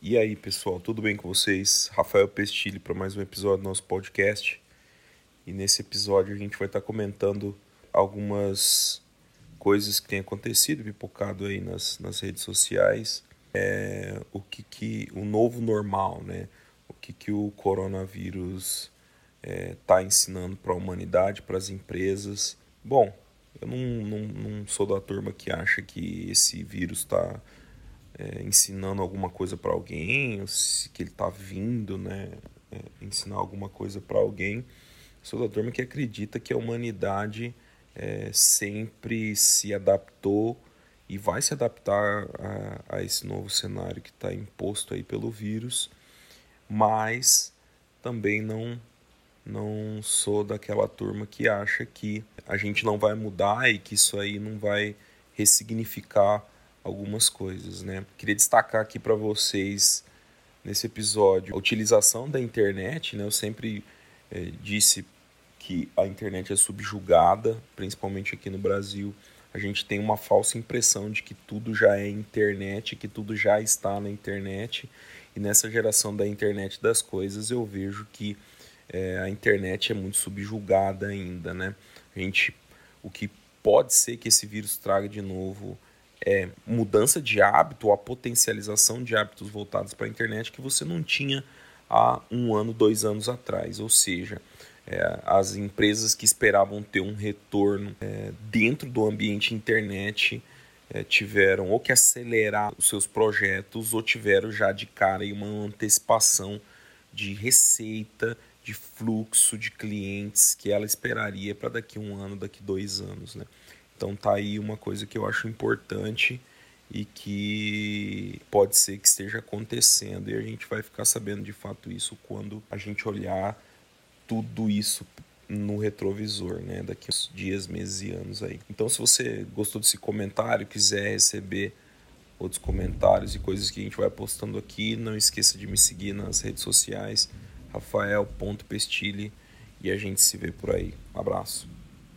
E aí, pessoal, tudo bem com vocês? Rafael Pestilli para mais um episódio do nosso podcast. E nesse episódio a gente vai estar tá comentando algumas coisas que têm acontecido, pipocado aí nas, nas redes sociais. É, o que, que o novo normal, né? O que, que o coronavírus está é, tá ensinando para a humanidade, para as empresas. Bom, eu não, não, não sou da turma que acha que esse vírus está é, ensinando alguma coisa para alguém, se que ele está vindo, né, é, ensinar alguma coisa para alguém. Sou da turma que acredita que a humanidade é, sempre se adaptou e vai se adaptar a, a esse novo cenário que está imposto aí pelo vírus, mas também não não sou daquela turma que acha que a gente não vai mudar e que isso aí não vai ressignificar algumas coisas, né? Queria destacar aqui para vocês nesse episódio a utilização da internet, né? Eu sempre é, disse que a internet é subjugada, principalmente aqui no Brasil. A gente tem uma falsa impressão de que tudo já é internet, que tudo já está na internet. E nessa geração da internet das coisas, eu vejo que é, a internet é muito subjugada ainda, né? A gente, o que pode ser que esse vírus traga de novo é, mudança de hábito, a potencialização de hábitos voltados para a internet que você não tinha há um ano, dois anos atrás. Ou seja, é, as empresas que esperavam ter um retorno é, dentro do ambiente internet é, tiveram ou que acelerar os seus projetos ou tiveram já de cara uma antecipação de receita, de fluxo de clientes que ela esperaria para daqui um ano, daqui dois anos. Né? Então tá aí uma coisa que eu acho importante e que pode ser que esteja acontecendo e a gente vai ficar sabendo de fato isso quando a gente olhar tudo isso no retrovisor, né, daqui uns dias, meses e anos aí. Então se você gostou desse comentário, quiser receber outros comentários e coisas que a gente vai postando aqui, não esqueça de me seguir nas redes sociais, rafael.pestilli e a gente se vê por aí. Um abraço.